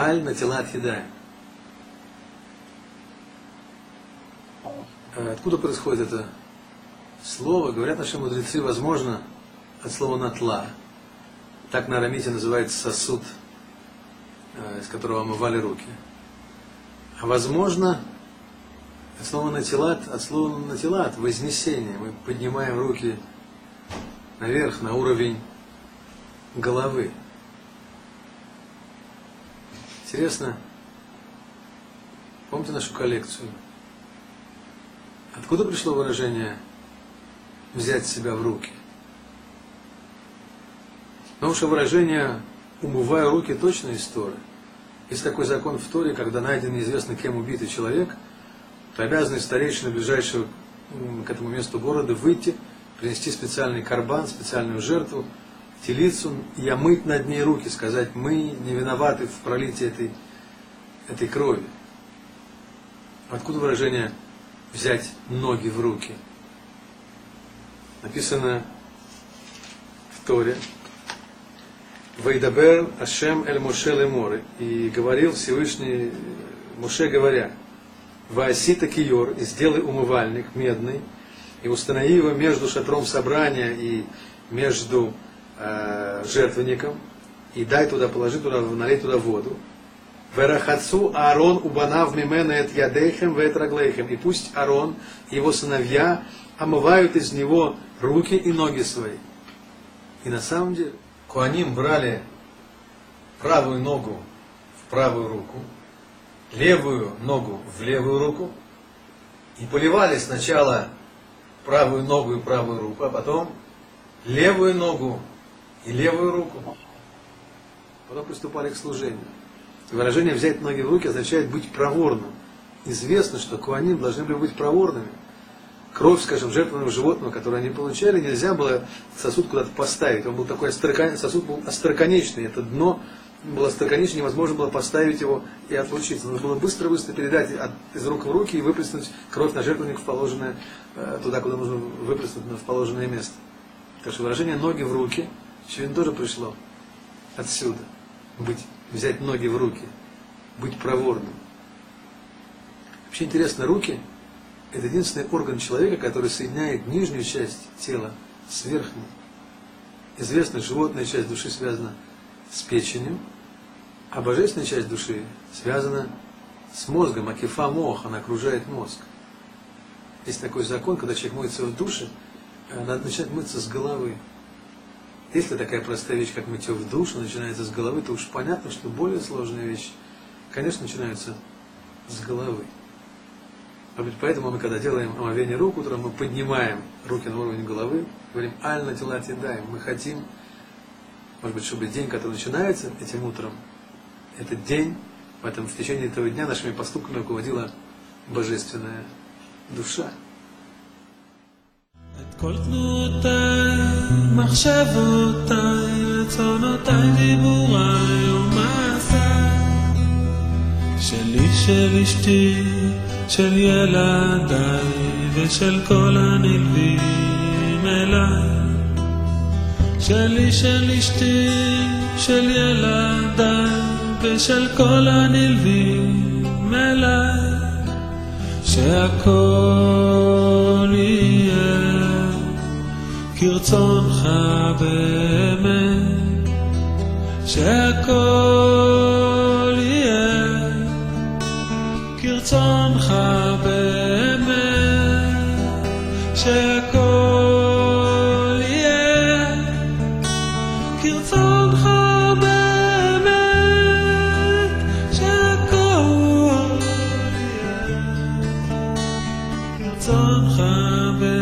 Аль натилат едаем. А Откуда происходит это слово? Говорят наши мудрецы, возможно, от слова натла. Так на арамите называется сосуд, э, из которого омывали руки. А возможно, от слова натилат, от слова натилат, вознесение. Мы поднимаем руки наверх, на уровень головы. Интересно, помните нашу коллекцию? Откуда пришло выражение взять себя в руки? Потому что выражение «умывая руки» точно из Торы. Есть такой закон в Торе, когда найден неизвестно кем убитый человек, то обязаны старейшины ближайшего к этому месту города выйти, принести специальный карбан, специальную жертву, телицу и омыть над ней руки, сказать, мы не виноваты в пролитии этой, этой крови. Откуда выражение взять ноги в руки? Написано в Торе, Вайдабер Ашем Эль Моше Лемор. И говорил Всевышний Моше говоря, Ваасита Киор, и сделай умывальник медный, и установи его между шатром собрания и между э, жертвенником, и дай туда, положи туда, налей туда воду. Верахацу Аарон убанав мимена эт ядейхем вет раглейхем. И пусть Аарон и его сыновья омывают из него руки и ноги свои. И на самом деле, Куаним брали правую ногу в правую руку, левую ногу в левую руку и поливали сначала правую ногу и правую руку, а потом левую ногу и левую руку. Потом приступали к служению. Выражение «взять ноги в руки» означает быть проворным. Известно, что куаним должны были быть проворными. Кровь, скажем, жертвенного животного, которое они получали, нельзя было сосуд куда-то поставить. Он был такой острокон... сосуд был остроконечный. Это дно было остроконечное, невозможно было поставить его и отлучиться. Нужно было быстро-быстро передать из рук в руки и выплеснуть кровь на жертвенник в положенное, э, туда, куда нужно выплеснуть, в положенное место. Так что выражение «ноги в руки» очевидно тоже пришло отсюда. Быть, взять ноги в руки, быть проворным. Вообще интересно, руки – это единственный орган человека, который соединяет нижнюю часть тела с верхней. Известно, животная часть души связана с печенью, а божественная часть души связана с мозгом, акифа мох, она окружает мозг. Есть такой закон, когда человек моется в душе, надо начать мыться с головы. Если такая простая вещь, как мытье в душу, начинается с головы, то уж понятно, что более сложные вещи, конечно, начинаются с головы. Поэтому мы, когда делаем омовение рук утром, мы поднимаем руки на уровень головы, говорим «Аль на тела даем». Мы хотим, может быть, чтобы день, который начинается этим утром, этот день, поэтому в течение этого дня нашими поступками руководила божественная душа. כל תנועותיי, מחשבותיי, רצונותיי, דיבוריי ומעשיי, שלי, של אשתי, של ילדיי, ושל כל הנלווים אליי. שלי, של אשתי, של ילדיי, ושל כל הנלווים אליי. כרצונך באמת, שהכל יהיה. כרצונך באמת, שהכל יהיה. כרצונך באמת, שהכל יהיה. כרצונך באמת.